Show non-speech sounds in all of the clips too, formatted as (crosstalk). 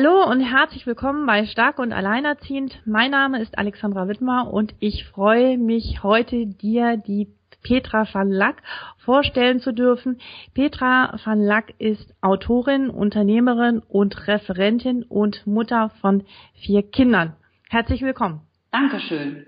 Hallo und herzlich willkommen bei Stark und Alleinerziehend. Mein Name ist Alexandra Wittmer und ich freue mich heute dir die Petra van Lack vorstellen zu dürfen. Petra van Lack ist Autorin, Unternehmerin und Referentin und Mutter von vier Kindern. Herzlich willkommen. Dankeschön.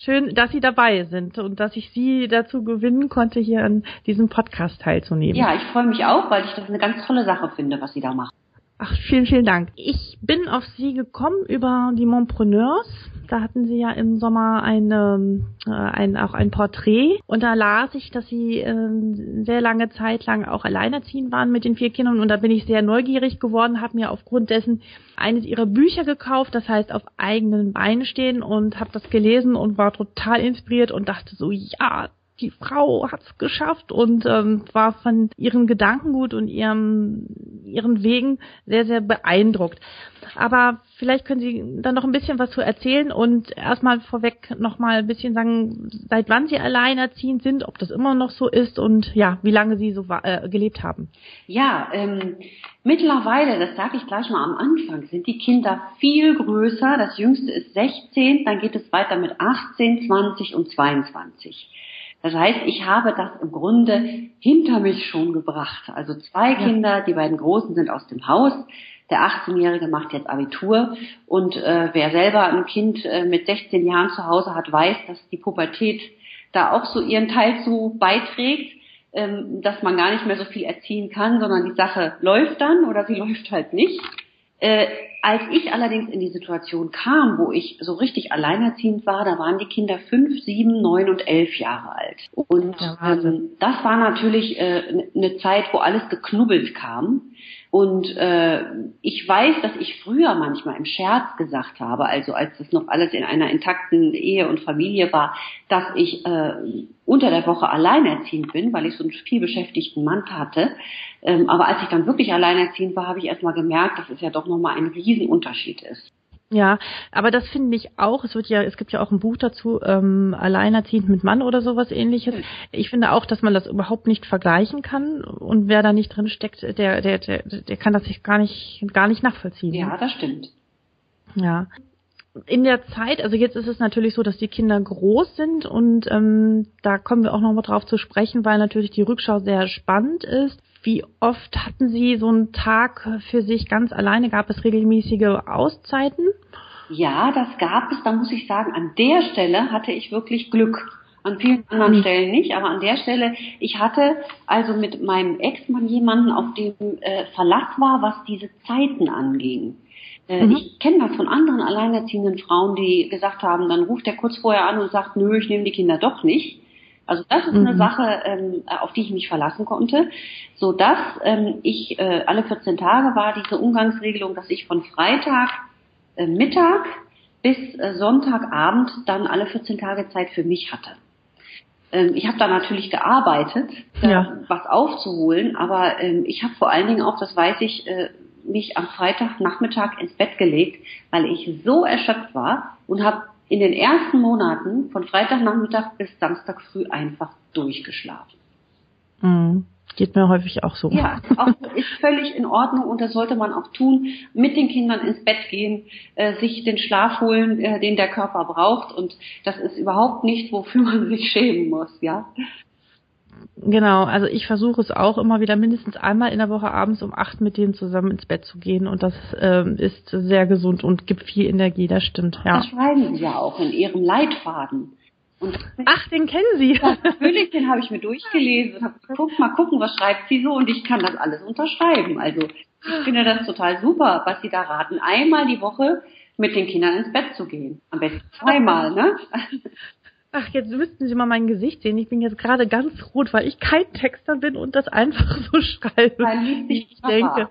Schön, dass Sie dabei sind und dass ich Sie dazu gewinnen konnte, hier an diesem Podcast teilzunehmen. Ja, ich freue mich auch, weil ich das eine ganz tolle Sache finde, was Sie da machen. Ach, vielen, vielen Dank. Ich bin auf Sie gekommen über die Montpreneurs. Da hatten Sie ja im Sommer eine, äh, ein, auch ein Porträt. Und da las ich, dass Sie äh, sehr lange Zeit lang auch alleinerziehend waren mit den vier Kindern. Und da bin ich sehr neugierig geworden, habe mir aufgrund dessen eines Ihrer Bücher gekauft, das heißt auf eigenen Beinen stehen und habe das gelesen und war total inspiriert und dachte so, ja, die Frau hat es geschafft und ähm, war von ihren Gedankengut und ihrem, ihren Wegen sehr, sehr beeindruckt. Aber vielleicht können Sie dann noch ein bisschen was zu erzählen und erstmal vorweg nochmal ein bisschen sagen, seit wann Sie alleinerziehend sind, ob das immer noch so ist und ja, wie lange Sie so äh, gelebt haben. Ja, ähm, mittlerweile, das sage ich gleich mal am Anfang, sind die Kinder viel größer. Das jüngste ist 16, dann geht es weiter mit 18, 20 und 22. Das heißt, ich habe das im Grunde hinter mich schon gebracht. Also zwei ja. Kinder, die beiden Großen sind aus dem Haus. Der 18-Jährige macht jetzt Abitur und äh, wer selber ein Kind äh, mit 16 Jahren zu Hause hat, weiß, dass die Pubertät da auch so ihren Teil zu beiträgt, ähm, dass man gar nicht mehr so viel erziehen kann, sondern die Sache läuft dann oder sie (laughs) läuft halt nicht. Äh, als ich allerdings in die Situation kam, wo ich so richtig alleinerziehend war, da waren die Kinder fünf, sieben, neun und elf Jahre alt. Und ähm, das war natürlich äh, eine Zeit, wo alles geknubbelt kam. Und äh, ich weiß, dass ich früher manchmal im Scherz gesagt habe, also als das noch alles in einer intakten Ehe und Familie war, dass ich äh, unter der Woche alleinerziehend bin, weil ich so einen vielbeschäftigten Mann hatte. Ähm, aber als ich dann wirklich alleinerziehend war, habe ich erstmal gemerkt, dass es ja doch nochmal ein Riesenunterschied ist. Ja, aber das finde ich auch. Es wird ja, es gibt ja auch ein Buch dazu, ähm, alleinerziehend mit Mann oder sowas ähnliches. Ich finde auch, dass man das überhaupt nicht vergleichen kann und wer da nicht drin steckt, der, der, der, der kann das sich gar nicht, gar nicht nachvollziehen. Ja, das stimmt. Ja. In der Zeit, also jetzt ist es natürlich so, dass die Kinder groß sind und ähm, da kommen wir auch noch mal drauf zu sprechen, weil natürlich die Rückschau sehr spannend ist. Wie oft hatten Sie so einen Tag für sich ganz alleine? Gab es regelmäßige Auszeiten? Ja, das gab es. Da muss ich sagen, an der Stelle hatte ich wirklich Glück. An vielen anderen mhm. Stellen nicht, aber an der Stelle, ich hatte also mit meinem Ex-Mann jemanden, auf dem äh, Verlass war, was diese Zeiten anging. Äh, mhm. Ich kenne das von anderen alleinerziehenden Frauen, die gesagt haben, dann ruft er kurz vorher an und sagt, nö, ich nehme die Kinder doch nicht. Also das ist eine mhm. Sache, ähm, auf die ich mich verlassen konnte, so dass ähm, ich äh, alle 14 Tage war diese Umgangsregelung, dass ich von Freitag äh, Mittag bis äh, Sonntagabend dann alle 14 Tage Zeit für mich hatte. Ähm, ich habe da natürlich gearbeitet, ja. was aufzuholen, aber ähm, ich habe vor allen Dingen auch, das weiß ich, äh, mich am Freitagnachmittag ins Bett gelegt, weil ich so erschöpft war und habe in den ersten Monaten von Freitagnachmittag bis Samstag früh einfach durchgeschlafen. Mhm. Geht mir häufig auch so. Ja, auch, ist völlig in Ordnung und das sollte man auch tun. Mit den Kindern ins Bett gehen, äh, sich den Schlaf holen, äh, den der Körper braucht und das ist überhaupt nicht, wofür man sich schämen muss, ja. Genau, also ich versuche es auch immer wieder mindestens einmal in der Woche abends um acht mit denen zusammen ins Bett zu gehen und das ähm, ist sehr gesund und gibt viel Energie, das stimmt. Ja. Das schreiben Sie ja auch in Ihrem Leitfaden. Und Ach, den kennen Sie. Ja, natürlich, den habe ich mir durchgelesen geguckt, mal gucken, was schreibt sie so und ich kann das alles unterschreiben. Also ich finde das total super, was Sie da raten, einmal die Woche mit den Kindern ins Bett zu gehen. Am besten zweimal, ne? Ach, jetzt müssten Sie mal mein Gesicht sehen. Ich bin jetzt gerade ganz rot, weil ich kein Texter bin und das einfach so (laughs) schreibe, wie ich denke.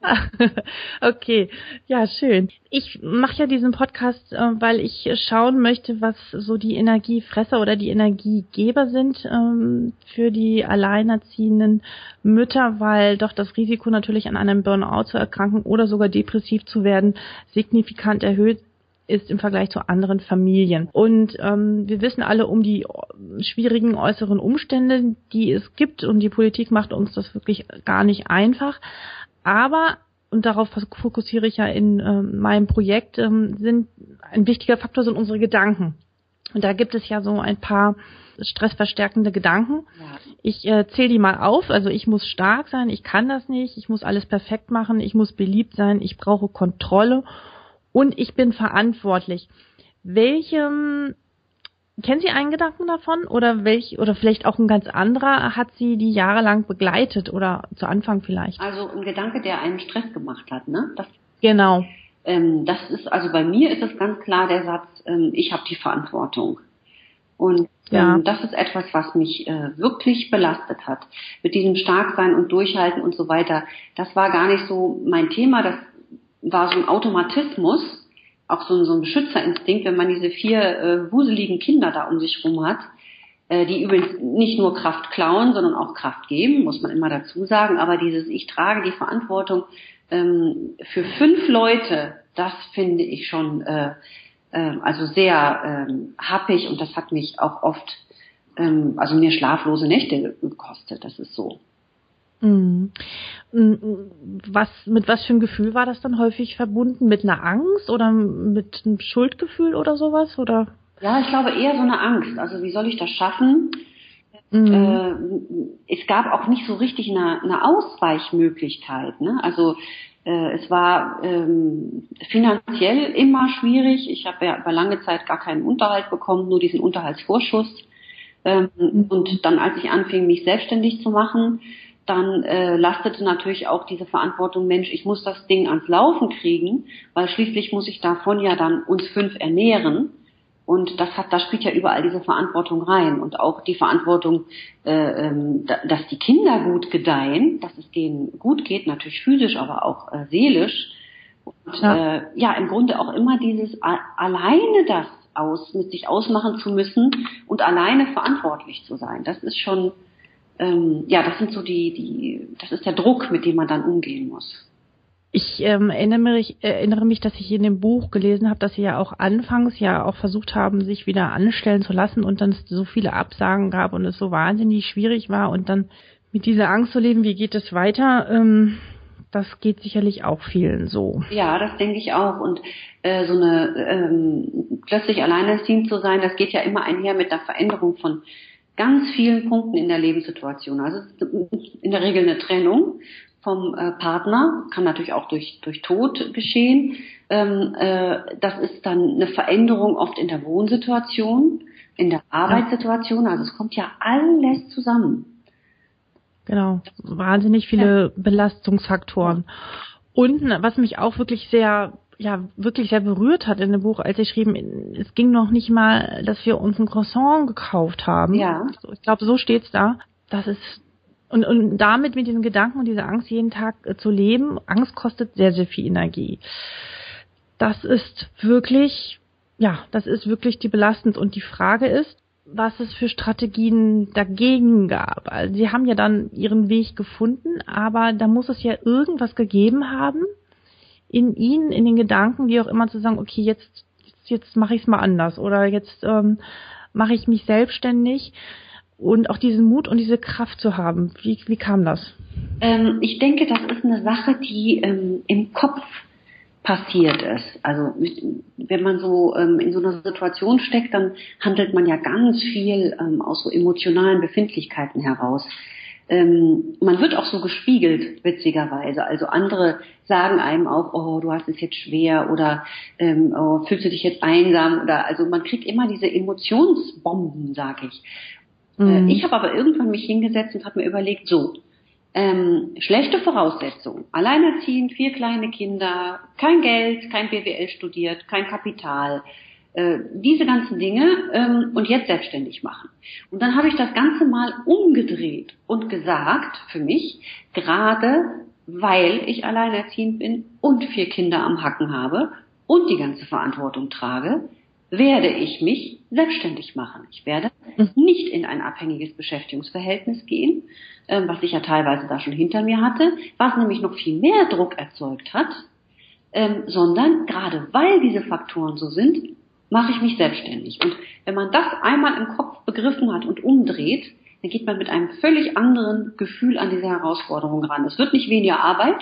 (laughs) okay, ja, schön. Ich mache ja diesen Podcast, äh, weil ich schauen möchte, was so die Energiefresser oder die Energiegeber sind ähm, für die alleinerziehenden Mütter, weil doch das Risiko natürlich an einem Burnout zu erkranken oder sogar depressiv zu werden signifikant erhöht ist im Vergleich zu anderen Familien. Und ähm, wir wissen alle um die schwierigen äußeren Umstände, die es gibt und die Politik macht uns das wirklich gar nicht einfach. Aber und darauf fokussiere ich ja in äh, meinem Projekt, ähm, sind ein wichtiger Faktor sind unsere Gedanken. Und da gibt es ja so ein paar stressverstärkende Gedanken. Ja. Ich äh, zähle die mal auf. Also ich muss stark sein, ich kann das nicht, ich muss alles perfekt machen, ich muss beliebt sein, ich brauche Kontrolle und ich bin verantwortlich. Welchem Kennen Sie einen Gedanken davon oder welch oder vielleicht auch ein ganz anderer hat Sie die jahrelang begleitet oder zu Anfang vielleicht? Also ein Gedanke, der einen Stress gemacht hat, ne? Das, genau. Ähm, das ist also bei mir ist es ganz klar der Satz: ähm, Ich habe die Verantwortung. Und ja. ähm, das ist etwas, was mich äh, wirklich belastet hat. Mit diesem Starksein und Durchhalten und so weiter. Das war gar nicht so mein Thema. Das war so ein Automatismus, auch so ein, so ein Beschützerinstinkt, wenn man diese vier äh, wuseligen Kinder da um sich rum hat, äh, die übrigens nicht nur Kraft klauen, sondern auch Kraft geben, muss man immer dazu sagen. Aber dieses Ich trage die Verantwortung ähm, für fünf Leute, das finde ich schon äh, äh, also sehr ähm, happig und das hat mich auch oft, ähm, also mir schlaflose Nächte gekostet. Das ist so. Mhm. Was, mit was für einem Gefühl war das dann häufig verbunden? Mit einer Angst oder mit einem Schuldgefühl oder sowas? Oder? Ja, ich glaube eher so eine Angst. Also wie soll ich das schaffen? Mhm. Äh, es gab auch nicht so richtig eine, eine Ausweichmöglichkeit. Ne? Also äh, es war ähm, finanziell immer schwierig. Ich habe ja über lange Zeit gar keinen Unterhalt bekommen, nur diesen Unterhaltsvorschuss. Ähm, mhm. Und dann, als ich anfing, mich selbstständig zu machen, dann äh, lastete natürlich auch diese Verantwortung, Mensch, ich muss das Ding ans Laufen kriegen, weil schließlich muss ich davon ja dann uns fünf ernähren. Und das hat, da spielt ja überall diese Verantwortung rein und auch die Verantwortung, äh, ähm, dass die Kinder gut gedeihen, dass es denen gut geht, natürlich physisch, aber auch äh, seelisch. Und ja. Äh, ja, im Grunde auch immer dieses alleine das aus mit sich ausmachen zu müssen und alleine verantwortlich zu sein. Das ist schon ähm, ja, das sind so die, die, das ist der Druck, mit dem man dann umgehen muss. Ich ähm, erinnere, mich, erinnere mich, dass ich in dem Buch gelesen habe, dass Sie ja auch anfangs ja auch versucht haben, sich wieder anstellen zu lassen und dann es so viele Absagen gab und es so wahnsinnig schwierig war und dann mit dieser Angst zu leben, wie geht es weiter, ähm, das geht sicherlich auch vielen so. Ja, das denke ich auch. Und äh, so eine ähm, plötzlich alleinerziehend zu sein, das geht ja immer einher mit der Veränderung von ganz vielen Punkten in der Lebenssituation. Also in der Regel eine Trennung vom äh, Partner, kann natürlich auch durch, durch Tod geschehen. Ähm, äh, das ist dann eine Veränderung oft in der Wohnsituation, in der Arbeitssituation. Also es kommt ja alles zusammen. Genau, wahnsinnig viele ja. Belastungsfaktoren. Und was mich auch wirklich sehr ja wirklich sehr berührt hat in dem Buch, als sie schrieben, es ging noch nicht mal, dass wir uns ein Croissant gekauft haben. Ja. Ich glaube, so steht's da. Das ist und, und damit mit diesen Gedanken und dieser Angst jeden Tag äh, zu leben, Angst kostet sehr, sehr viel Energie. Das ist wirklich, ja, das ist wirklich die belastend. Und die Frage ist, was es für Strategien dagegen gab. Also sie haben ja dann ihren Weg gefunden, aber da muss es ja irgendwas gegeben haben, in ihnen, in den Gedanken, wie auch immer, zu sagen, okay, jetzt, jetzt, jetzt mache ich es mal anders oder jetzt ähm, mache ich mich selbstständig und auch diesen Mut und diese Kraft zu haben. Wie, wie kam das? Ähm, ich denke, das ist eine Sache, die ähm, im Kopf passiert ist. Also wenn man so ähm, in so einer Situation steckt, dann handelt man ja ganz viel ähm, aus so emotionalen Befindlichkeiten heraus ähm, man wird auch so gespiegelt, witzigerweise. Also andere sagen einem auch, oh, du hast es jetzt schwer oder ähm, oh, fühlst du dich jetzt einsam oder also man kriegt immer diese Emotionsbomben, sag ich. Äh, mhm. Äh, ich habe aber irgendwann mich hingesetzt und habe mir überlegt, so, ähm, schlechte Voraussetzungen, alleinerziehend, vier kleine Kinder, kein Geld, kein BWL studiert, kein Kapital, Äh, diese ganzen Dinge ähm, und jetzt selbstständig machen. Und dann habe ich das Ganze mal umgedreht und gesagt für mich, gerade weil ich alleinerziehend bin und vier Kinder am Hacken habe und die ganze Verantwortung trage, werde ich mich selbstständig machen. Ich werde mhm. nicht in ein abhängiges Beschäftigungsverhältnis gehen, ähm, was ich ja teilweise da schon hinter mir hatte, was nämlich noch viel mehr Druck erzeugt hat, ähm, sondern gerade weil diese Faktoren so sind, mache ich mich selbstständig. Und wenn man das einmal im Kopf begriffen hat und umdreht, dann geht man mit einem völlig anderen Gefühl an diese Herausforderung ran. Es wird nicht weniger Arbeit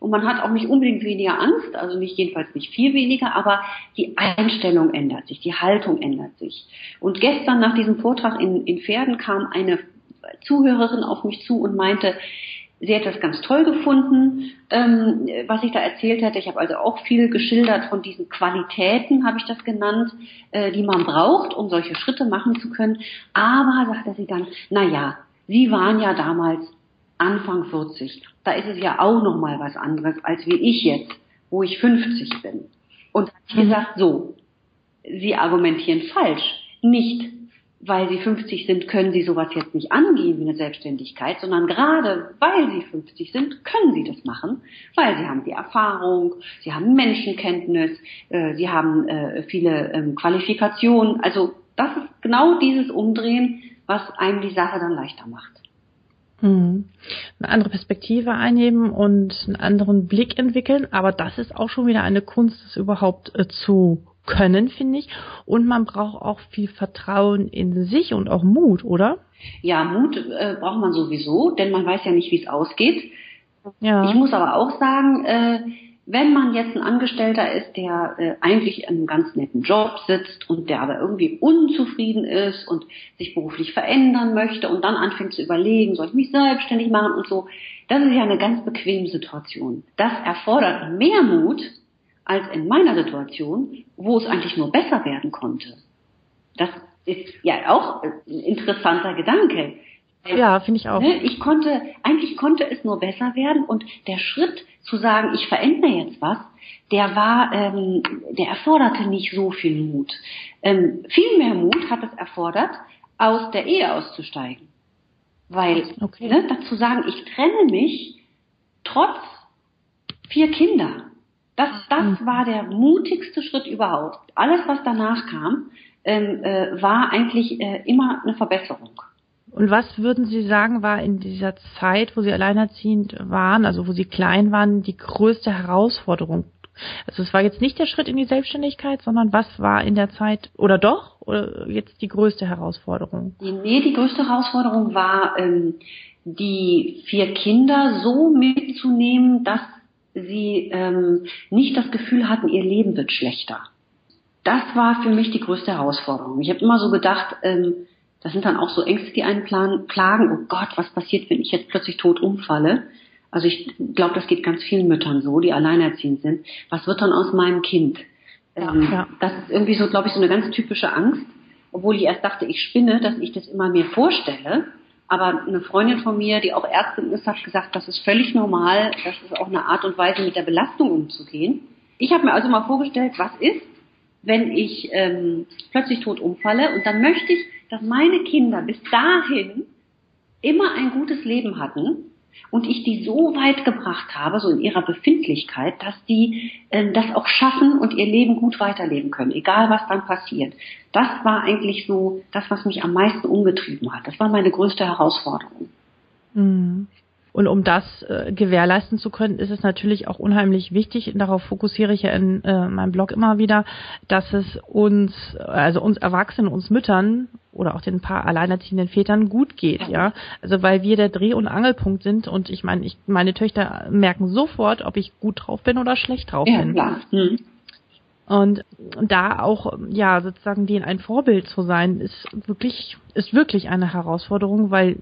und man hat auch nicht unbedingt weniger Angst, also nicht jedenfalls nicht viel weniger, aber die Einstellung ändert sich, die Haltung ändert sich. Und gestern nach diesem Vortrag in, in Pferden kam eine Zuhörerin auf mich zu und meinte, Sie hat das ganz toll gefunden, ähm, was ich da erzählt hatte. Ich habe also auch viel geschildert von diesen Qualitäten, habe ich das genannt, äh, die man braucht, um solche Schritte machen zu können. Aber, sagte sie dann, na ja, Sie waren ja damals Anfang 40. Da ist es ja auch noch mal was anderes, als wie ich jetzt, wo ich 50 bin. Und ich mhm. gesagt, so, Sie argumentieren falsch. Nicht weil sie 50 sind, können sie sowas jetzt nicht angehen wie eine Selbstständigkeit, sondern gerade weil sie 50 sind, können sie das machen, weil sie haben die Erfahrung, sie haben Menschenkenntnis, äh, sie haben äh, viele ähm, Qualifikationen. Also das ist genau dieses Umdrehen, was einem die Sache dann leichter macht. Hm. Eine andere Perspektive einnehmen und einen anderen Blick entwickeln, aber das ist auch schon wieder eine Kunst, das überhaupt äh, zu können, finde ich. Und man braucht auch viel Vertrauen in sich und auch Mut, oder? Ja, Mut äh, braucht man sowieso, denn man weiß ja nicht, wie es ausgeht. Ja. Ich muss aber auch sagen, äh, wenn man jetzt ein Angestellter ist, der äh, eigentlich in einem ganz netten Job sitzt und der aber irgendwie unzufrieden ist und sich beruflich verändern möchte und dann anfängt zu überlegen, soll ich mich selbstständig machen und so, das ist ja eine ganz bequeme Situation. Das erfordert mehr Mut, als in meiner Situation, wo es eigentlich nur besser werden konnte. Das ist ja auch ein interessanter Gedanke. Ja, finde ich auch. Ne, ich konnte, eigentlich konnte es nur besser werden und der Schritt zu sagen, ich verändere jetzt was, der war, ähm, der erforderte nicht so viel Mut. Ähm, viel mehr Mut hat es erfordert, aus der Ehe auszusteigen. Weil, okay. ne, dazu sagen, ich trenne mich trotz vier Kinder. Das, das mhm. war der mutigste Schritt überhaupt. Alles, was danach kam, ähm, äh, war eigentlich äh, immer eine Verbesserung. Und was würden Sie sagen, war in dieser Zeit, wo Sie alleinerziehend waren, also wo Sie klein waren, die größte Herausforderung? Also es war jetzt nicht der Schritt in die Selbstständigkeit, sondern was war in der Zeit oder doch oder jetzt die größte Herausforderung? Nee, die größte Herausforderung war, ähm, die vier Kinder so mitzunehmen, dass sie ähm, nicht das Gefühl hatten, ihr Leben wird schlechter. Das war für mich die größte Herausforderung. Ich habe immer so gedacht, ähm, das sind dann auch so Ängste, die einen plan plagen. Oh Gott, was passiert, wenn ich jetzt plötzlich tot umfalle? Also ich glaube, das geht ganz vielen Müttern so, die alleinerziehend sind. Was wird dann aus meinem Kind? Ähm, ja. Das ist irgendwie so, glaube ich, so eine ganz typische Angst. Obwohl ich erst dachte, ich spinne, dass ich das immer mir vorstelle. Aber eine Freundin von mir, die auch Ärztin ist, hat gesagt, das ist völlig normal, das ist auch eine Art und Weise, mit der Belastung umzugehen. Ich habe mir also mal vorgestellt, was ist, wenn ich ähm, plötzlich tot umfalle und dann möchte ich, dass meine Kinder bis dahin immer ein gutes Leben hatten und ich die so weit gebracht habe, so in ihrer Befindlichkeit, dass die äh, das auch schaffen und ihr Leben gut weiterleben können, egal was dann passiert. Das war eigentlich so das, was mich am meisten umgetrieben hat. Das war meine größte Herausforderung. Mhm. Und um das äh, gewährleisten zu können, ist es natürlich auch unheimlich wichtig, darauf fokussiere ich ja in äh, meinem Blog immer wieder, dass es uns, also uns Erwachsenen, uns Müttern oder auch den paar alleinerziehenden Vätern gut geht, ja. Also weil wir der Dreh- und Angelpunkt sind und ich meine, ich, meine Töchter merken sofort, ob ich gut drauf bin oder schlecht drauf ja, bin. Klar. Hm. Und da auch, ja, sozusagen denen ein Vorbild zu sein, ist wirklich, ist wirklich eine Herausforderung, weil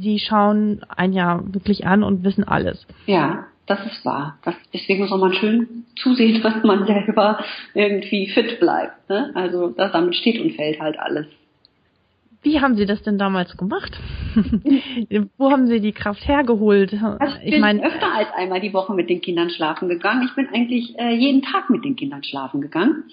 sie schauen ein Jahr wirklich an und wissen alles. Ja, das ist wahr. Das, deswegen soll man schön zusehen, (laughs) dass man selber irgendwie fit bleibt. Ne? Also das, damit steht und fällt halt alles. Wie haben Sie das denn damals gemacht? (laughs) Wo haben Sie die Kraft hergeholt? Also ich, bin mein, öfter als einmal die Woche mit den Kindern schlafen gegangen. Ich bin eigentlich äh, jeden Tag mit den Kindern schlafen gegangen.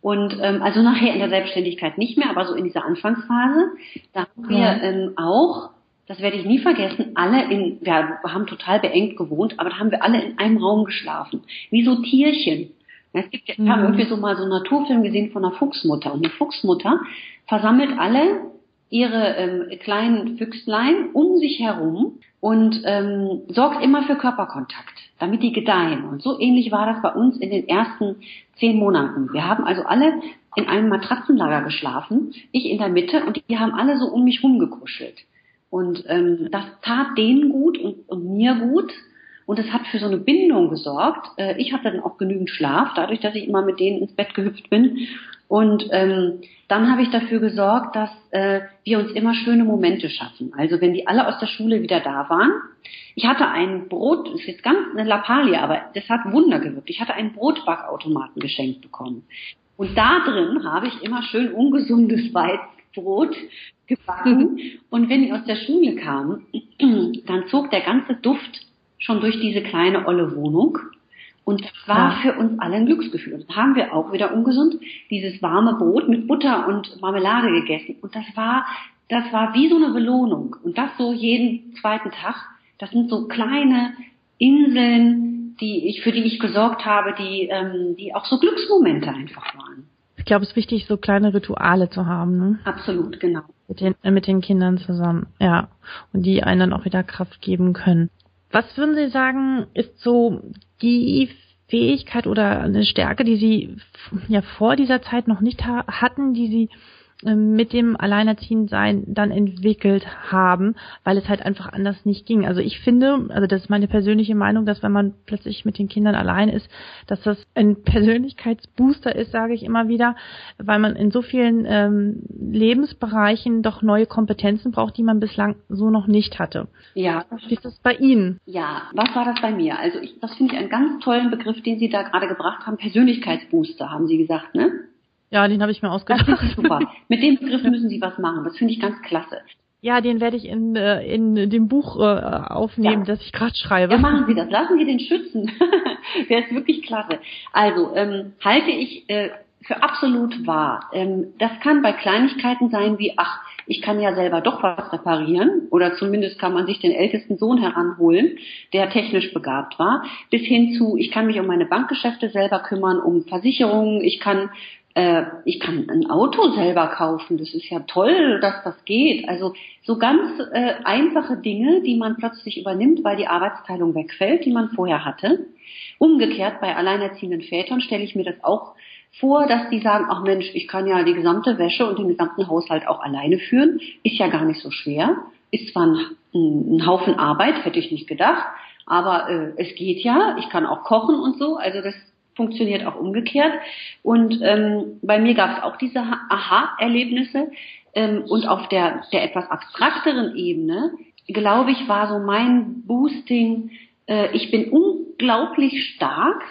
Und ähm, also nachher in der Selbstständigkeit nicht mehr, aber so in dieser Anfangsphase, da haben wir ja. ähm, auch, das werde ich nie vergessen, alle in, wir haben total beengt gewohnt, aber da haben wir alle in einem Raum geschlafen, wie so Tierchen. Es gibt ja, ich habe mhm. irgendwie so mal so einen Naturfilm gesehen von einer Fuchsmutter. Und die Fuchsmutter versammelt alle ihre ähm, kleinen Füchslein um sich herum und ähm, sorgt immer für Körperkontakt, damit die gedeihen. Und so ähnlich war das bei uns in den ersten zehn Monaten. Wir haben also alle in einem Matratzenlager geschlafen, ich in der Mitte und die haben alle so um mich rumgekuschelt. Und ähm, das tat denen gut und, und mir gut. Und es hat für so eine Bindung gesorgt. Äh, ich hatte dann auch genügend Schlaf, dadurch, dass ich immer mit denen ins Bett gehüpft bin. Und ähm, dann habe ich dafür gesorgt, dass äh, wir uns immer schöne Momente schaffen. Also wenn die alle aus der Schule wieder da waren. Ich hatte ein Brot, das ist jetzt ganz eine Lappalie, aber das hat Wunder gewirkt. Ich hatte einen Brotbackautomaten geschenkt bekommen. Und da drin habe ich immer schön ungesundes (laughs) Weißbrot gebacken. Und wenn ich aus der Schule kam, (clears throat) dann zog der ganze Duft schon durch diese kleine olle Wohnung. Und das war für uns alle ein Glücksgefühl. Und das haben wir auch wieder ungesund, dieses warme Brot mit Butter und Marmelade gegessen. Und das war, das war wie so eine Belohnung. Und das so jeden zweiten Tag. Das sind so kleine Inseln, die ich, für die ich gesorgt habe, die, ähm, die auch so Glücksmomente einfach waren. Ich glaube, es ist wichtig, so kleine Rituale zu haben. Ne? Absolut, genau. Mit den, mit den Kindern zusammen, ja. Und die einen dann auch wieder Kraft geben können. Was würden Sie sagen, ist so die Fähigkeit oder eine Stärke, die Sie ja vor dieser Zeit noch nicht ha hatten, die Sie mit dem Alleinerziehendsein dann entwickelt haben, weil es halt einfach anders nicht ging. Also ich finde, also das ist meine persönliche Meinung, dass wenn man plötzlich mit den Kindern allein ist, dass das ein (laughs) Persönlichkeitsbooster ist, sage ich immer wieder, weil man in so vielen ähm, Lebensbereichen doch neue Kompetenzen braucht, die man bislang so noch nicht hatte. Ja. Wie ist das bei Ihnen? Ja, was war das bei mir? Also ich, das finde ich einen ganz tollen Begriff, den Sie da gerade gebracht haben. Persönlichkeitsbooster, haben Sie gesagt, ne? Ja, den habe ich mir ausgedacht. Das ist super. (laughs) Mit dem Begriff müssen Sie was machen. Das finde ich ganz klasse. Ja, den werde ich in, äh, in dem Buch äh, aufnehmen, ja. das ich gerade schreibe. Ja, machen Sie das. Lassen Sie den schützen. (laughs) Der ist wirklich klasse. Also, ähm, halte ich äh, für absolut wahr. Ähm, das kann bei Kleinigkeiten sein wie, ach, ich kann ja selber doch was reparieren oder zumindest kann man sich den ältesten Sohn heranholen, der technisch begabt war, bis hin zu, ich kann mich um meine Bankgeschäfte selber kümmern, um Versicherungen, ich kann äh, ich kann ein Auto selber kaufen, das ist ja toll, dass das geht. Also so ganz äh, einfache Dinge, die man plötzlich übernimmt, weil die Arbeitsteilung wegfällt, die man vorher hatte. Umgekehrt bei alleinerziehenden Vätern stelle ich mir das auch vor, dass die sagen, ach Mensch, ich kann ja die gesamte Wäsche und den gesamten Haushalt auch alleine führen, ist ja gar nicht so schwer, ist zwar ein, ein Haufen Arbeit, hätte ich nicht gedacht, aber äh, es geht ja, ich kann auch kochen und so, also das funktioniert auch umgekehrt. Und ähm, bei mir gab es auch diese Aha-Erlebnisse. Ähm, und auf der, der etwas abstrakteren Ebene, glaube ich, war so mein Boosting, äh, ich bin unglaublich stark,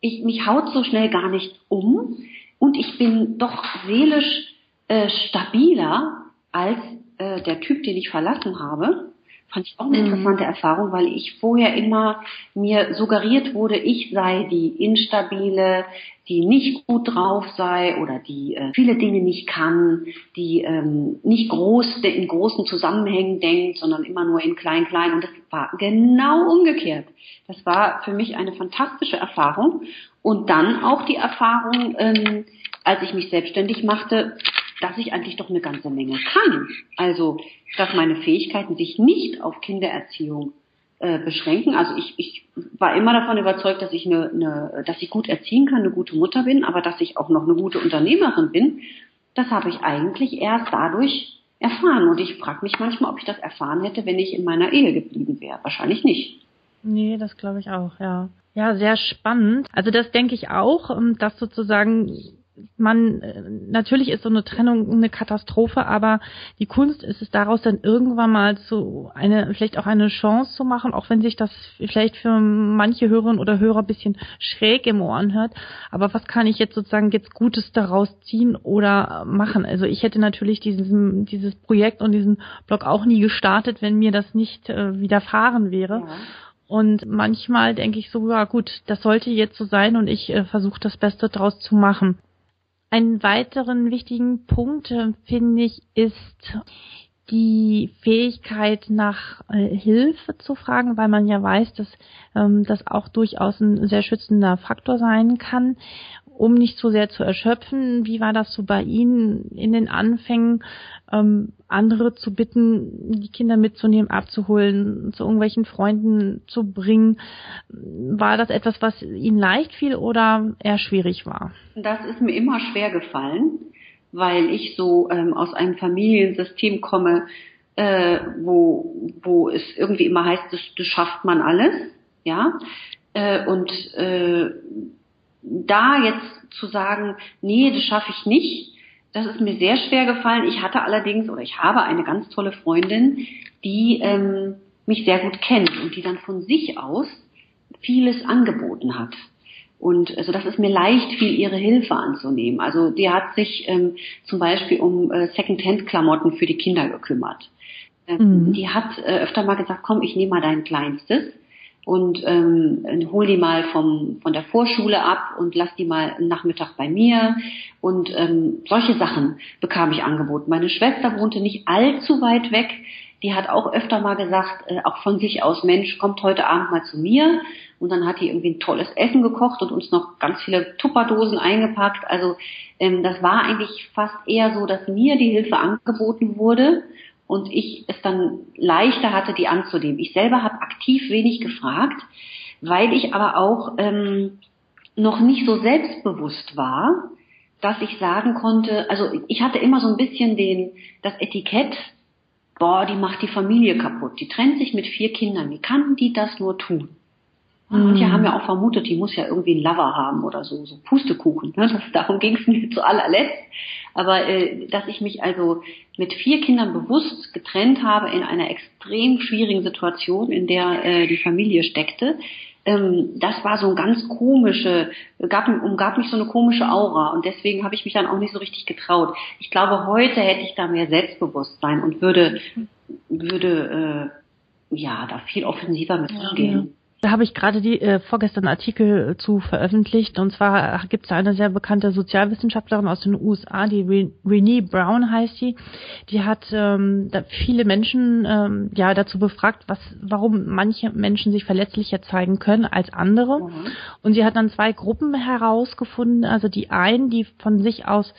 ich, mich haut so schnell gar nicht um und ich bin doch seelisch äh, stabiler als äh, der Typ, den ich verlassen habe. Fand ich auch eine mhm. interessante Erfahrung, weil ich vorher immer mir suggeriert wurde, ich sei die instabile, die nicht gut drauf sei oder die äh, viele Dinge nicht kann, die ähm, nicht groß in großen Zusammenhängen denkt, sondern immer nur in klein klein. Und das war genau umgekehrt. Das war für mich eine fantastische Erfahrung. Und dann auch die Erfahrung, ähm, als ich mich selbstständig machte, dass ich eigentlich doch eine ganze Menge kann. Also, dass meine Fähigkeiten sich nicht auf Kindererziehung äh, beschränken. Also ich, ich war immer davon überzeugt, dass ich eine, eine, dass ich gut erziehen kann, eine gute Mutter bin, aber dass ich auch noch eine gute Unternehmerin bin, das habe ich eigentlich erst dadurch erfahren. Und ich frage mich manchmal, ob ich das erfahren hätte, wenn ich in meiner Ehe geblieben wäre. Wahrscheinlich nicht. Nee, das glaube ich auch, ja. Ja, sehr spannend. Also das denke ich auch, ähm, dass sozusagen man äh, natürlich ist so eine Trennung eine Katastrophe, aber die Kunst ist es daraus dann irgendwann mal zu eine vielleicht auch eine Chance zu machen, auch wenn sich das vielleicht für manche Hörerinnen oder Hörer ein bisschen schräg im Ohr anhört. Aber was kann ich jetzt sozusagen jetzt Gutes daraus ziehen oder machen? Also ich hätte natürlich diesen, dieses Projekt und diesen Blog auch nie gestartet, wenn mir das nicht äh, widerfahren wäre. Ja. Und manchmal denke ich so, ja gut, das sollte jetzt so sein und ich äh, versuche das Beste daraus zu machen. Einen weiteren wichtigen Punkt, äh, finde ich, ist die Fähigkeit nach äh, Hilfe zu fragen, weil man ja weiß, dass ähm, das auch durchaus ein sehr schützender Faktor sein kann, um nicht zu sehr zu erschöpfen. Wie war das so bei Ihnen in den Anfängen, ähm, andere zu bitten, die Kinder mitzunehmen, abzuholen, zu irgendwelchen Freunden zu bringen? War das etwas, was Ihnen leicht fiel oder eher schwierig war? Das ist mir immer schwer gefallen weil ich so ähm, aus einem Familiensystem komme, äh, wo, wo es irgendwie immer heißt, das, das schafft man alles, ja. Äh, und äh, da jetzt zu sagen, nee, das schaffe ich nicht, das ist mir sehr schwer gefallen. Ich hatte allerdings oder ich habe eine ganz tolle Freundin, die ähm, mich sehr gut kennt und die dann von sich aus vieles angeboten hat. Und also das ist mir leicht fiel, ihre Hilfe anzunehmen. Also die hat sich ähm, zum Beispiel um äh, Second-Hand-Klamotten für die Kinder gekümmert. Ähm, mhm. Die hat äh, öfter mal gesagt, komm, ich nehme mal dein Kleinstes und ähm, hol die mal vom, von der Vorschule ab und lass die mal einen Nachmittag bei mir. Und ähm, solche Sachen bekam ich angeboten. Meine Schwester wohnte nicht allzu weit weg. Die hat auch öfter mal gesagt, äh, auch von sich aus, Mensch, kommt heute Abend mal zu mir und dann hat die irgendwie ein tolles Essen gekocht und uns noch ganz viele Tupperdosen eingepackt. Also ähm, das war eigentlich fast eher so, dass mir die Hilfe angeboten wurde und ich es dann leichter hatte, die anzunehmen. Ich selber habe aktiv wenig gefragt, weil ich aber auch ähm, noch nicht so selbstbewusst war, dass ich sagen konnte, also ich hatte immer so ein bisschen den, das Etikett, boah, die macht die Familie kaputt, die trennt sich mit vier Kindern, wie kann die das nur tun? Manche mhm. haben ja auch vermutet, die muss ja irgendwie einen Lover haben oder so, so Pustekuchen. Ne? Das, darum ging es mir zu allerletzt. Aber äh, dass ich mich also mit vier Kindern bewusst getrennt habe in einer extrem schwierigen Situation, in der äh, die Familie steckte, ähm, das war so ein ganz komische, gab, umgab mich so eine komische Aura und deswegen habe ich mich dann auch nicht so richtig getraut. Ich glaube, heute hätte ich da mehr Selbstbewusstsein und würde, würde äh, ja da viel offensiver mit umgehen. Da habe ich gerade die äh, vorgestern Artikel zu veröffentlicht. Und zwar gibt es eine sehr bekannte Sozialwissenschaftlerin aus den USA, die Re Renee Brown heißt sie. Die hat ähm, da viele Menschen ähm, ja dazu befragt, was, warum manche Menschen sich verletzlicher zeigen können als andere. Mhm. Und sie hat dann zwei Gruppen herausgefunden. Also die einen, die von sich aus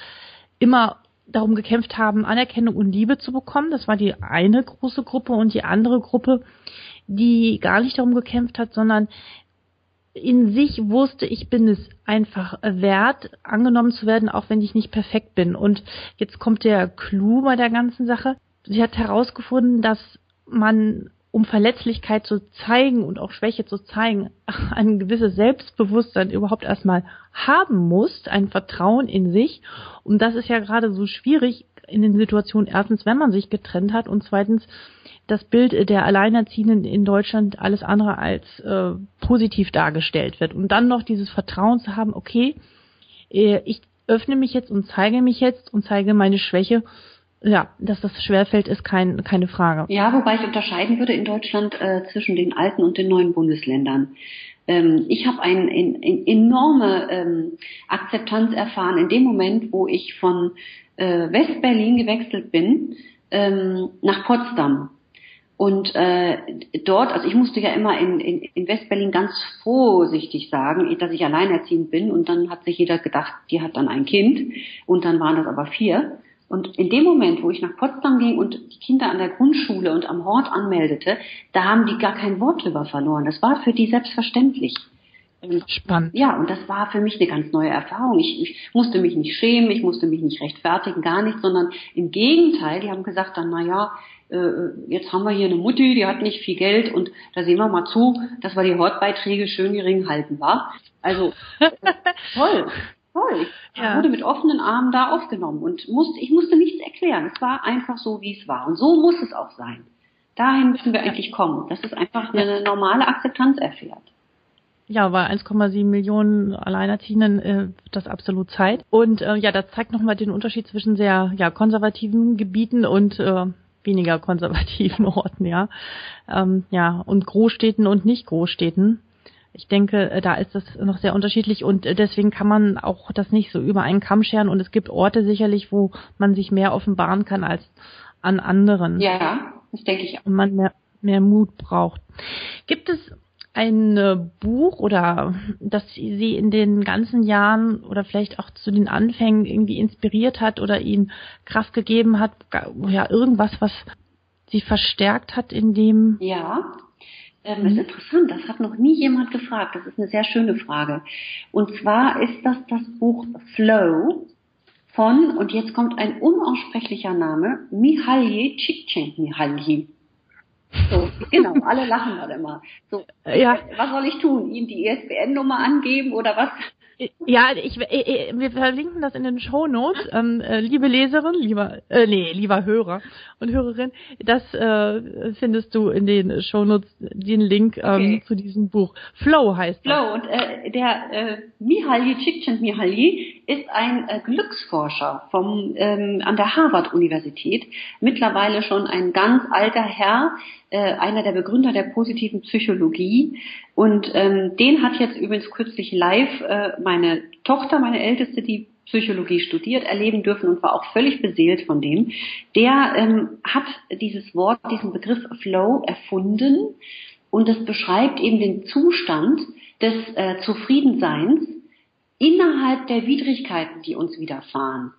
immer darum gekämpft haben, Anerkennung und Liebe zu bekommen. Das war die eine große Gruppe und die andere Gruppe, die gar nicht darum gekämpft hat, sondern in sich wusste, ich bin es einfach wert, angenommen zu werden, auch wenn ich nicht perfekt bin. Und jetzt kommt der Clou bei der ganzen Sache. Sie hat herausgefunden, dass man, um Verletzlichkeit zu zeigen und auch Schwäche zu zeigen, (laughs) ein gewisses Selbstbewusstsein überhaupt erstmal haben muss, ein Vertrauen in sich. Und das ist ja gerade so schwierig in den Situationen, erstens, wenn man sich getrennt hat und zweitens, das Bild der Alleinerziehenden in Deutschland alles andere als äh, positiv dargestellt wird. Und dann noch dieses Vertrauen zu haben, okay, äh, ich öffne mich jetzt und zeige mich jetzt und zeige meine Schwäche. Ja, dass das schwerfällt, ist kein, keine Frage. Ja, wobei ich unterscheiden würde in Deutschland äh, zwischen den alten und den neuen Bundesländern. Ähm, ich habe eine ein, ein enorme ähm, Akzeptanz erfahren in dem Moment, wo ich von äh, West-Berlin gewechselt bin ähm, nach Potsdam. Und äh, dort, also ich musste ja immer in, in, in Westberlin ganz vorsichtig sagen, dass ich alleinerziehend bin. Und dann hat sich jeder gedacht, die hat dann ein Kind. Und dann waren das aber vier. Und in dem Moment, wo ich nach Potsdam ging und die Kinder an der Grundschule und am Hort anmeldete, da haben die gar kein Wort drüber verloren. Das war für die selbstverständlich. Spannend. Ja, und das war für mich eine ganz neue Erfahrung. Ich, ich musste mich nicht schämen, ich musste mich nicht rechtfertigen, gar nicht, sondern im Gegenteil, die haben gesagt dann, na ja, jetzt haben wir hier eine Mutti, die hat nicht viel Geld und da sehen wir mal zu, dass wir die Hortbeiträge schön gering halten, war. Also (laughs) toll, toll. Ich ja. wurde mit offenen Armen da aufgenommen und musste, ich musste nichts erklären. Es war einfach so, wie es war. Und so muss es auch sein. Dahin müssen wir eigentlich kommen, dass es einfach eine normale Akzeptanz erfährt. Ja, bei 1,7 Millionen Alleinerziehenden äh, das absolut Zeit. Und äh, ja, das zeigt nochmal den Unterschied zwischen sehr ja, konservativen Gebieten und äh, weniger konservativen (laughs) Orten, ja. Ähm, ja, und Großstädten und nicht Großstädten. ich denke, äh, da ist das noch sehr unterschiedlich und äh, deswegen kann man auch das nicht so über einen Kamm scheren und es gibt Orte sicherlich, wo man sich mehr offenbaren kann als an anderen. Ja, das denke ich auch. Und man mehr, mehr Mut braucht. Gibt es ein Buch oder das Sie in den ganzen Jahren oder vielleicht auch zu den Anfängen irgendwie inspiriert hat oder Ihnen Kraft gegeben hat, ja, irgendwas, was Sie verstärkt hat in dem? Ja, ähm, das ist interessant, das hat noch nie jemand gefragt. Das ist eine sehr schöne Frage. Und zwar ist das das Buch Flow von, und jetzt kommt ein unaussprechlicher Name, Mihaly Csikszentmihalyi. So, genau, alle lachen dann immer. So, ja. was soll ich tun? Ihm die ISBN-Nummer angeben oder was? Ja, ich, ich, wir verlinken das in den Show Notes. Ähm, äh, liebe Leserin, lieber, äh, nee, lieber Hörer und Hörerin, das äh, findest du in den Show Notes den Link ähm, okay. zu diesem Buch. Flow heißt das. Flow und äh, der äh, Mihaly Csikszentmihalyi ist ein äh, Glücksforscher vom ähm, an der Harvard Universität, mittlerweile schon ein ganz alter Herr, äh, einer der Begründer der positiven Psychologie. Und ähm, den hat jetzt übrigens kürzlich live äh, meine Tochter, meine Älteste, die Psychologie studiert, erleben dürfen und war auch völlig beseelt von dem. Der ähm, hat dieses Wort, diesen Begriff Flow erfunden und es beschreibt eben den Zustand des äh, Zufriedenseins innerhalb der Widrigkeiten, die uns widerfahren.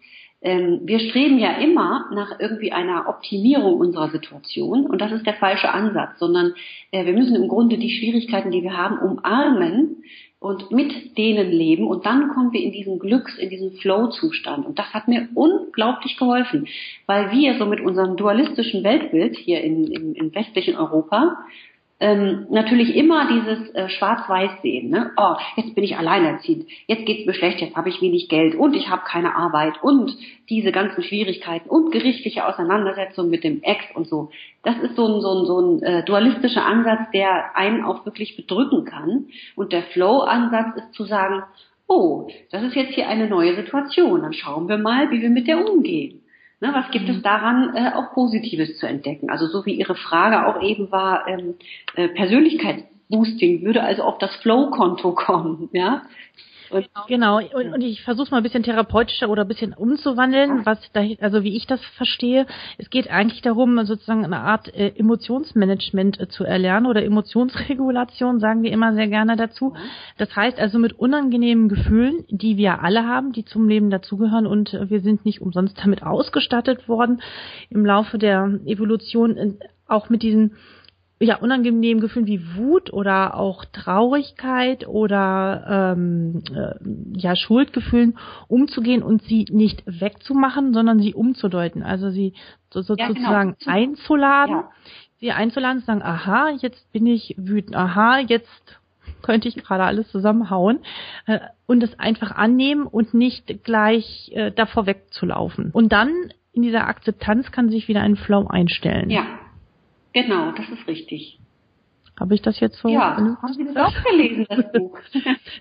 Ähm, wir streben ja immer nach irgendwie einer Optimierung unserer Situation und das ist der falsche Ansatz, sondern äh, wir müssen im Grunde die Schwierigkeiten, die wir haben, umarmen und mit denen leben und dann kommen wir in diesen Glücks, in diesen Flow-Zustand. Und das hat mir unglaublich geholfen, weil wir so mit unserem dualistischen Weltbild hier in, in, in westlichen Europa ähm, natürlich immer dieses äh, Schwarz-Weiß sehen. Ne? Oh, jetzt bin ich alleinerziehend, jetzt geht's mir schlecht, jetzt habe ich wenig Geld und ich habe keine Arbeit und diese ganzen Schwierigkeiten und gerichtliche Auseinandersetzungen mit dem Ex und so. Das ist so ein, so ein, so ein äh, dualistischer Ansatz, der einen auch wirklich bedrücken kann. Und der Flow-Ansatz ist zu sagen, oh, das ist jetzt hier eine neue Situation, dann schauen wir mal, wie wir mit der umgehen. Ne, was gibt es mhm. daran äh, auch Positives zu entdecken? Also so wie Ihre Frage auch eben war, ähm, äh, Persönlichkeitsboosting würde also auf das Flow-Konto kommen, ja. Und, genau, und, und ich versuche mal ein bisschen therapeutischer oder ein bisschen umzuwandeln, was da, also wie ich das verstehe. Es geht eigentlich darum, sozusagen eine Art äh, Emotionsmanagement äh, zu erlernen oder Emotionsregulation, sagen wir immer sehr gerne dazu. Das heißt also mit unangenehmen Gefühlen, die wir alle haben, die zum Leben dazugehören und äh, wir sind nicht umsonst damit ausgestattet worden. Im Laufe der Evolution, äh, auch mit diesen ja, unangenehmen Gefühlen wie Wut oder auch Traurigkeit oder ähm, äh, ja, Schuldgefühlen umzugehen und sie nicht wegzumachen, sondern sie umzudeuten. Also sie so, so ja, genau. sozusagen einzuladen, ja. sie einzuladen, zu sagen, aha, jetzt bin ich wütend, aha, jetzt könnte ich gerade alles zusammenhauen äh, und es einfach annehmen und nicht gleich äh, davor wegzulaufen. Und dann in dieser Akzeptanz kann sich wieder ein Flow einstellen. Ja, Genau, das ist richtig. Habe ich das jetzt so? Ja, haben Sie das auch gelesen, das (laughs) Buch?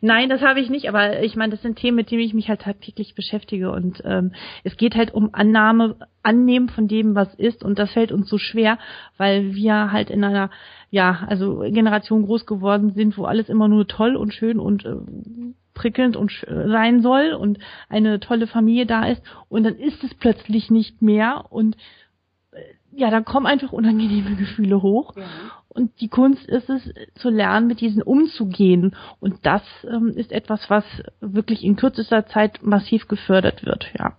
Nein, das habe ich nicht, aber ich meine, das sind Themen, mit denen ich mich halt tagtäglich beschäftige und ähm, es geht halt um Annahme, Annehmen von dem, was ist und das fällt uns so schwer, weil wir halt in einer, ja, also Generation groß geworden sind, wo alles immer nur toll und schön und äh, prickelnd und sein soll und eine tolle Familie da ist und dann ist es plötzlich nicht mehr und ja, da kommen einfach unangenehme Gefühle hoch. Ja. Und die Kunst ist es, zu lernen, mit diesen umzugehen. Und das ähm, ist etwas, was wirklich in kürzester Zeit massiv gefördert wird, ja.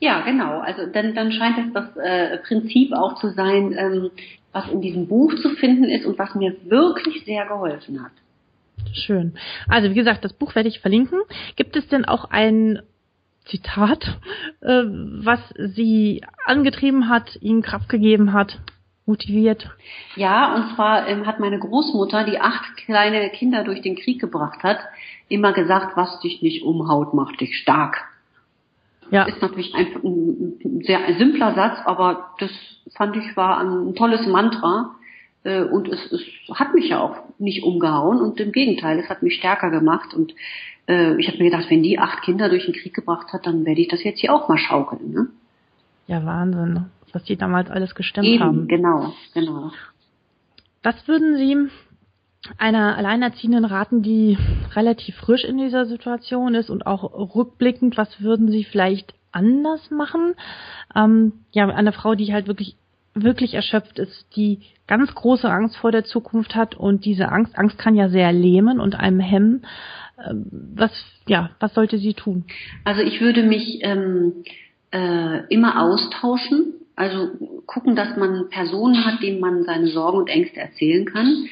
Ja, genau. Also dann, dann scheint es das äh, Prinzip auch zu sein, ähm, was in diesem Buch zu finden ist und was mir wirklich sehr geholfen hat. Schön. Also wie gesagt, das Buch werde ich verlinken. Gibt es denn auch ein Zitat, äh, was sie angetrieben hat, ihnen Kraft gegeben hat, motiviert. Ja, und zwar ähm, hat meine Großmutter, die acht kleine Kinder durch den Krieg gebracht hat, immer gesagt, was dich nicht umhaut, macht dich stark. Ja. Ist natürlich ein, ein sehr simpler Satz, aber das fand ich war ein tolles Mantra. Äh, und es, es hat mich ja auch nicht umgehauen und im Gegenteil, es hat mich stärker gemacht und äh, ich habe mir gedacht, wenn die acht Kinder durch den Krieg gebracht hat, dann werde ich das jetzt hier auch mal schaukeln. Ne? Ja, Wahnsinn, was die damals alles gestemmt Eben, haben. Genau, genau. Was würden Sie einer Alleinerziehenden raten, die relativ frisch in dieser Situation ist und auch rückblickend, was würden Sie vielleicht anders machen? Ähm, ja, eine Frau, die halt wirklich wirklich erschöpft ist, die ganz große Angst vor der Zukunft hat und diese Angst, Angst kann ja sehr lähmen und einem hemmen. Ähm, was, ja, was sollte sie tun? Also ich würde mich ähm, äh, immer austauschen, also gucken, dass man Personen hat, denen man seine Sorgen und Ängste erzählen kann.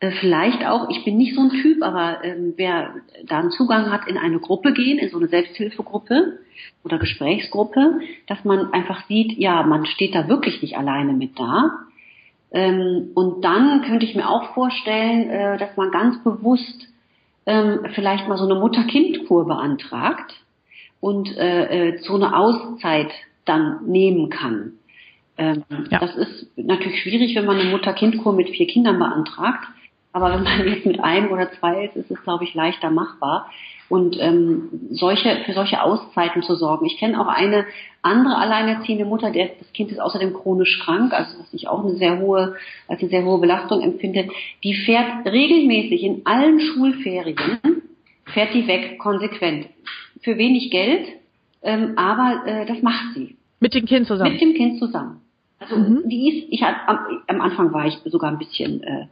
Äh, vielleicht auch, ich bin nicht so ein Typ, aber ähm, wer da einen Zugang hat, in eine Gruppe gehen, in so eine Selbsthilfegruppe oder Gesprächsgruppe, dass man einfach sieht, ja, man steht da wirklich nicht alleine mit da. Ähm, und dann könnte ich mir auch vorstellen, äh, dass man ganz bewusst ähm, vielleicht mal so eine Mutter-Kind-Kur beantragt und äh, äh, so eine Auszeit dann nehmen kann. Ähm, ja. Das ist natürlich schwierig, wenn man eine Mutter-Kind-Kur mit vier Kindern beantragt. Aber wenn man jetzt mit einem oder zwei ist, ist es, glaube ich, leichter machbar. Und ähm, solche, für solche Auszeiten zu sorgen. Ich kenne auch eine andere alleinerziehende Mutter, der das Kind ist außerdem chronisch krank, also was ich auch eine sehr hohe, als eine sehr hohe Belastung empfinde. Die fährt regelmäßig in allen Schulferien, fährt die weg, konsequent. Für wenig Geld, ähm, aber äh, das macht sie. Mit dem Kind zusammen? Mit dem Kind zusammen. Also mhm. die ist, ich hab, am, am Anfang war ich sogar ein bisschen äh,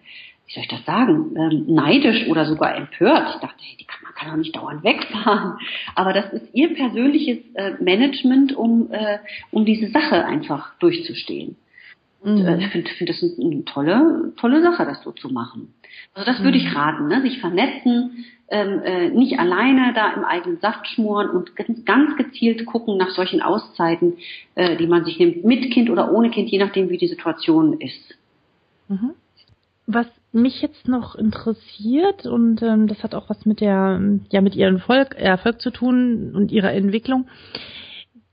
wie soll ich das sagen, ähm, neidisch oder sogar empört. Ich dachte, hey, die kann, man kann doch nicht dauernd wegfahren. Aber das ist ihr persönliches äh, Management, um, äh, um diese Sache einfach durchzustehen. Und mhm. äh, ich finde find das eine, tolle, tolle Sache, das so zu machen. Also das würde ich mhm. raten, ne? sich vernetzen, ähm, äh, nicht alleine da im eigenen Saft schmoren und ganz, ganz gezielt gucken nach solchen Auszeiten, äh, die man sich nimmt, mit Kind oder ohne Kind, je nachdem, wie die Situation ist. Mhm. Was mich jetzt noch interessiert und ähm, das hat auch was mit der ja mit ihrem Erfolg, Erfolg zu tun und ihrer Entwicklung.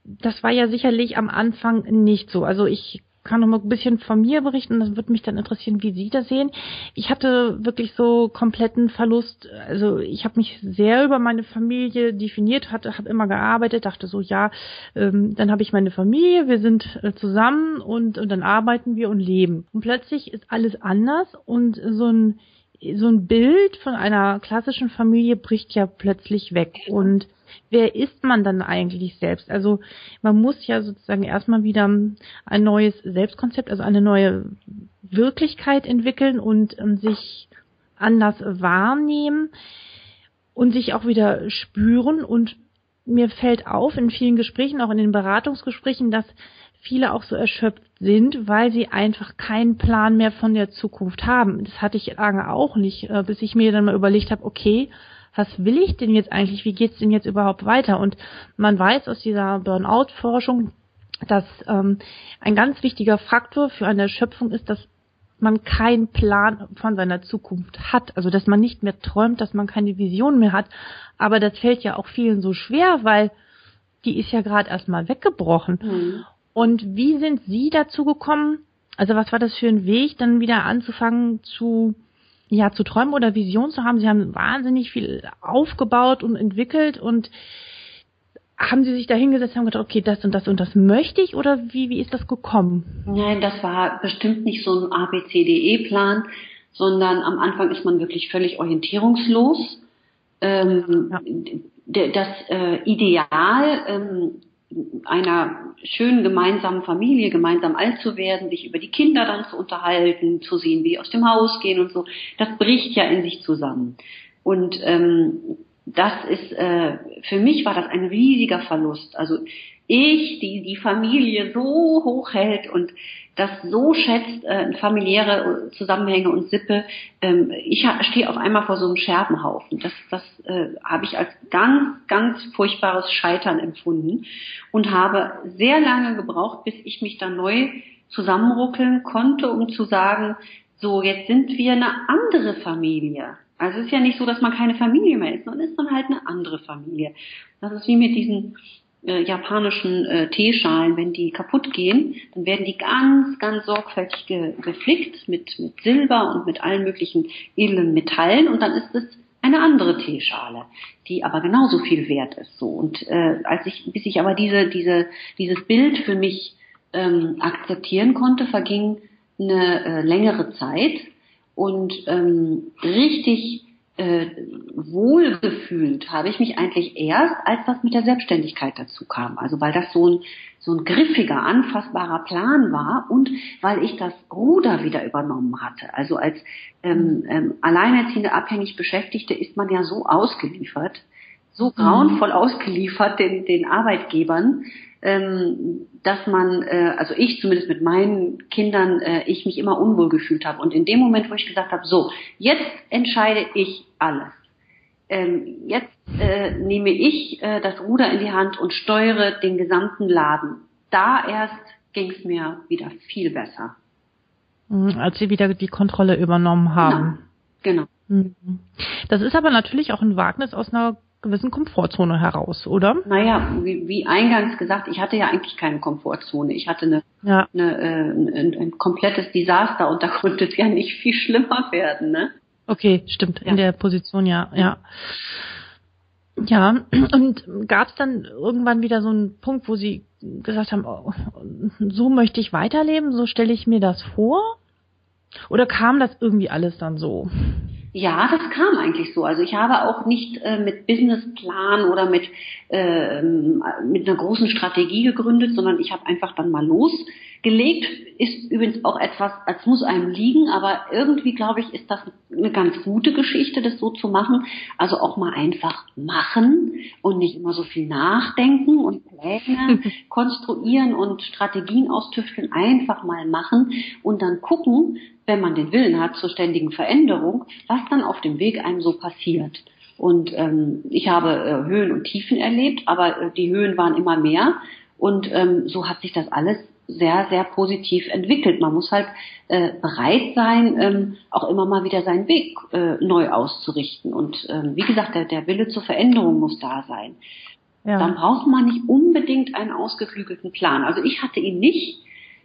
Das war ja sicherlich am Anfang nicht so. Also ich kann noch mal ein bisschen von mir berichten. Das würde mich dann interessieren, wie Sie das sehen. Ich hatte wirklich so kompletten Verlust. Also ich habe mich sehr über meine Familie definiert, hatte, habe immer gearbeitet, dachte so, ja, ähm, dann habe ich meine Familie, wir sind äh, zusammen und, und dann arbeiten wir und leben. Und plötzlich ist alles anders und so ein so ein Bild von einer klassischen Familie bricht ja plötzlich weg und wer ist man dann eigentlich selbst? Also man muss ja sozusagen erstmal wieder ein neues Selbstkonzept, also eine neue Wirklichkeit entwickeln und um, ähm, sich anders wahrnehmen und sich auch wieder spüren. Und mir fällt auf in vielen Gesprächen, auch in den Beratungsgesprächen, dass viele auch so erschöpft sind, weil sie einfach keinen Plan mehr von der Zukunft haben. Das hatte ich lange auch nicht, äh, bis ich mir dann mal überlegt habe, okay, was will ich denn jetzt eigentlich, wie geht's denn jetzt überhaupt weiter? Und man weiß aus dieser Burnout-Forschung, dass ähm, ein ganz wichtiger Faktor für eine Erschöpfung ist, dass man keinen Plan von seiner Zukunft hat. Also dass man nicht mehr träumt, dass man keine Vision mehr hat. Aber das fällt ja auch vielen so schwer, weil die ist ja gerade erstmal weggebrochen. Mhm. Und wie sind Sie dazu gekommen? Also was war das für ein Weg, dann wieder anzufangen zu ja, zu träumen oder Vision zu haben. Sie haben wahnsinnig viel aufgebaut und entwickelt und haben Sie sich da hingesetzt und haben gedacht, okay, das und das und das möchte ich oder wie, wie ist das gekommen? Nein, das war bestimmt nicht so ein ABCDE-Plan, sondern am Anfang ist man wirklich völlig orientierungslos. Ähm, ja. Das äh, Ideal ähm, einer schönen gemeinsamen Familie gemeinsam alt zu werden, sich über die Kinder dann zu unterhalten, zu sehen, wie die aus dem Haus gehen und so, das bricht ja in sich zusammen. Und ähm, das ist äh, für mich war das ein riesiger Verlust. Also ich, die die Familie so hoch hält und das so schätzt, äh, familiäre Zusammenhänge und Sippe. Ähm, ich stehe auf einmal vor so einem Scherbenhaufen. Das, das äh, habe ich als ganz, ganz furchtbares Scheitern empfunden und habe sehr lange gebraucht, bis ich mich da neu zusammenruckeln konnte, um zu sagen, so, jetzt sind wir eine andere Familie. Also es ist ja nicht so, dass man keine Familie mehr ist, sondern ist man halt eine andere Familie. Das ist wie mit diesen äh, japanischen äh, Teeschalen, wenn die kaputt gehen, dann werden die ganz, ganz sorgfältig ge geflickt mit, mit Silber und mit allen möglichen edlen Metallen und dann ist es eine andere Teeschale, die aber genauso viel wert ist. So und äh, als ich, bis ich aber diese, diese, dieses Bild für mich ähm, akzeptieren konnte, verging eine äh, längere Zeit und ähm, richtig äh, wohlgefühlt habe ich mich eigentlich erst, als das mit der Selbstständigkeit dazu kam. Also weil das so ein, so ein griffiger, anfassbarer Plan war und weil ich das Ruder wieder übernommen hatte. Also als ähm, ähm, alleinerziehende, abhängig Beschäftigte ist man ja so ausgeliefert, so mhm. grauenvoll ausgeliefert den, den Arbeitgebern, dass man, äh, also ich zumindest mit meinen Kindern, äh, ich mich immer unwohl gefühlt habe. Und in dem Moment, wo ich gesagt habe, so, jetzt entscheide ich alles. Ähm, jetzt äh, nehme ich äh, das Ruder in die Hand und steuere den gesamten Laden. Da erst ging es mir wieder viel besser. Mhm, als Sie wieder die Kontrolle übernommen haben. Genau. genau. Mhm. Das ist aber natürlich auch ein Wagnis aus einer gewissen Komfortzone heraus, oder? Naja, wie, wie eingangs gesagt, ich hatte ja eigentlich keine Komfortzone. Ich hatte eine, ja. eine, äh, ein, ein, komplettes Desaster und da konnte es ja nicht viel schlimmer werden, ne? Okay, stimmt. Ja. In der Position, ja, ja. Ja, und gab es dann irgendwann wieder so einen Punkt, wo Sie gesagt haben, oh, so möchte ich weiterleben, so stelle ich mir das vor? Oder kam das irgendwie alles dann so? Ja, das kam eigentlich so. Also ich habe auch nicht äh, mit Businessplan oder mit, äh, mit einer großen Strategie gegründet, sondern ich habe einfach dann mal losgelegt. Ist übrigens auch etwas, als muss einem liegen, aber irgendwie glaube ich, ist das eine ganz gute Geschichte, das so zu machen. Also auch mal einfach machen und nicht immer so viel nachdenken und Pläne konstruieren und Strategien austüfteln. Einfach mal machen und dann gucken, wenn man den Willen hat zur ständigen Veränderung, was dann auf dem Weg einem so passiert. Und ähm, ich habe äh, Höhen und Tiefen erlebt, aber äh, die Höhen waren immer mehr. Und ähm, so hat sich das alles sehr, sehr positiv entwickelt. Man muss halt äh, bereit sein, ähm, auch immer mal wieder seinen Weg äh, neu auszurichten. Und ähm, wie gesagt, der, der Wille zur Veränderung muss da sein. Ja. Dann braucht man nicht unbedingt einen ausgeklügelten Plan. Also ich hatte ihn nicht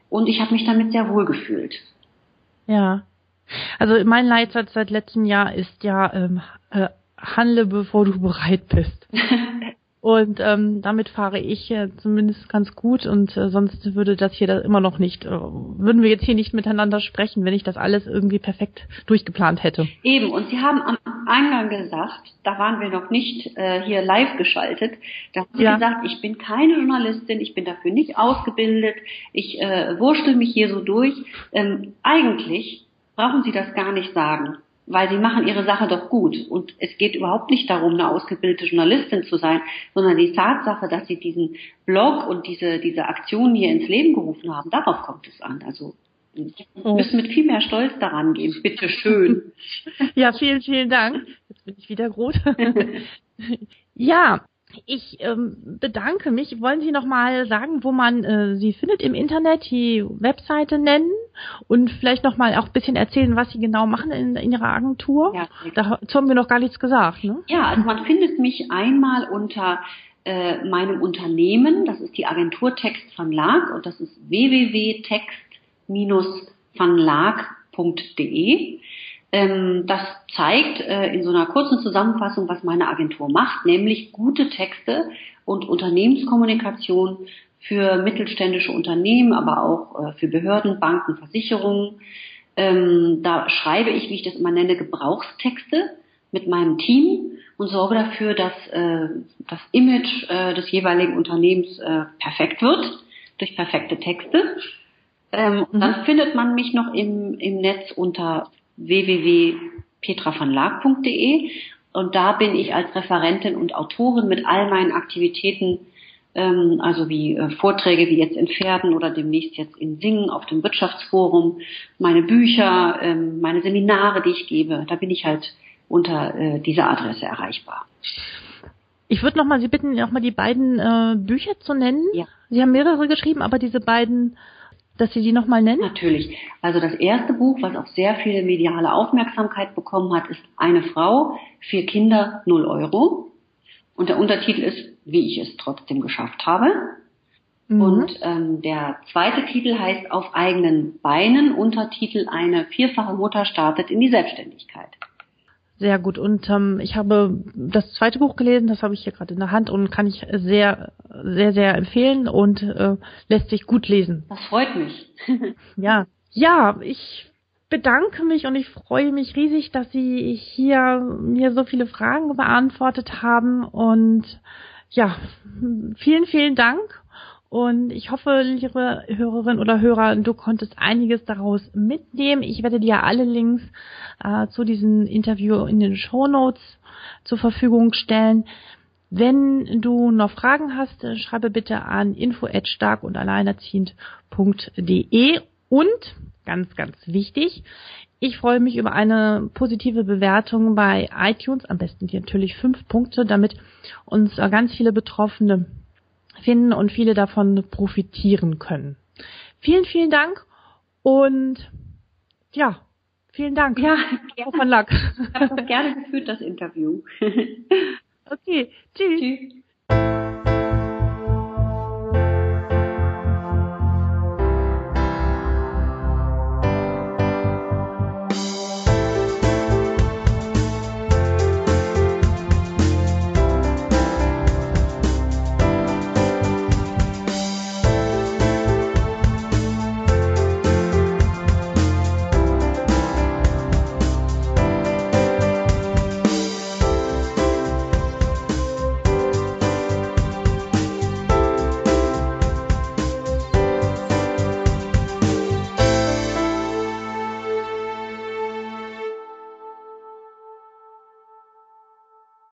und ich habe mich damit sehr wohl gefühlt. Ja. Also mein Leitsatz seit letztem Jahr ist ja, ähm, äh, handle bevor du bereit bist. (laughs) und ähm, damit fahre ich äh, zumindest ganz gut und äh, sonst würde das hier da immer noch nicht, äh, würden wir jetzt hier nicht miteinander sprechen, wenn ich das alles irgendwie perfekt durchgeplant hätte. Eben, und Sie haben am Eingang gesagt, da waren wir noch nicht äh, hier live geschaltet, da haben Sie ja. gesagt, ich bin keine Journalistin, ich bin dafür nicht ausgebildet, ich äh, wurschtel mich hier so durch. Ähm, eigentlich brauchen Sie das gar nicht sagen weil sie machen ihre Sache doch gut. Und es geht überhaupt nicht darum, eine ausgebildete Journalistin zu sein, sondern die Tatsache, dass sie diesen Blog und diese, diese Aktion hier ins Leben gerufen haben, darauf kommt es an. Also Sie oh. müssen mit viel mehr Stolz daran gehen. Bitte schön. (laughs) Ja, vielen, vielen Dank. Jetzt bin ich wieder rot. (laughs) ja, ich ähm, bedanke mich. Wollen Sie noch mal sagen, wo man äh, Sie findet im Internet, die Webseite nennen und vielleicht noch mal auch ein bisschen erzählen, was Sie genau machen in, in Ihrer Agentur? Ja, Dazu haben wir noch gar nichts gesagt. Ne? Ja, also man findet mich einmal unter äh, meinem Unternehmen. Das ist die Agentur Text Verlag und das ist www.text-verlag.de. Ähm, das zeigt äh, in so einer kurzen Zusammenfassung, was meine Agentur macht, nämlich gute Texte und Unternehmenskommunikation für mittelständische Unternehmen, aber auch äh, für Behörden, Banken, Versicherungen. Ähm, da schreibe ich, wie ich das immer nenne, Gebrauchstexte mit meinem Team und sorge dafür, dass äh, das Image des jeweiligen Unternehmens perfekt wird durch perfekte Texte. Ähm, mhm. Dann findet man mich noch im, im Netz unter www.petravanlag.de und da bin ich als Referentin und Autorin mit all meinen Aktivitäten, ähm, also wie äh, Vorträge wie jetzt in Pferden oder demnächst jetzt in Singen auf dem Wirtschaftsforum, meine Bücher, ähm, meine Seminare, die ich gebe, da bin ich halt unter äh, dieser Adresse erreichbar. Ich würde nochmal Sie bitten, nochmal die beiden äh, Bücher zu nennen. Ja. Sie haben mehrere geschrieben, aber diese beiden dass Sie die nochmal nennen? Natürlich. Also das erste Buch, was auch sehr viel mediale Aufmerksamkeit bekommen hat, ist Eine Frau, vier Kinder, null Euro. Und der Untertitel ist, wie ich es trotzdem geschafft habe. Mhm. Und ähm, der zweite Titel heißt Auf eigenen Beinen, Untertitel Eine vierfache Mutter startet in die Selbstständigkeit. Sehr gut. Und ähm, ich habe das zweite Buch gelesen, das habe ich hier gerade in der Hand und kann ich sehr, sehr, sehr empfehlen und äh, lässt sich gut lesen. Das freut mich. (laughs) ja. Ja, ich bedanke mich und ich freue mich riesig, dass Sie hier mir so viele Fragen beantwortet haben und ja, vielen, vielen Dank und ich hoffe, liebe Hörerin oder Hörer, du konntest einiges daraus mitnehmen. Ich werde dir alle Links äh, zu diesem Interview in den Show Notes zur Verfügung stellen. Wenn du noch Fragen hast, schreibe bitte an info stark und alleinerziehend.de und ganz, ganz wichtig, ich freue mich über eine positive Bewertung bei iTunes, am besten hier natürlich fünf Punkte, damit uns ganz viele Betroffene finden und viele davon profitieren können. Vielen, vielen Dank und ja, vielen Dank. Ja, (laughs) gerne. Von Luck. Ich habe das gerne geführt, das Interview. (laughs) okay, tschüss. Tschüss.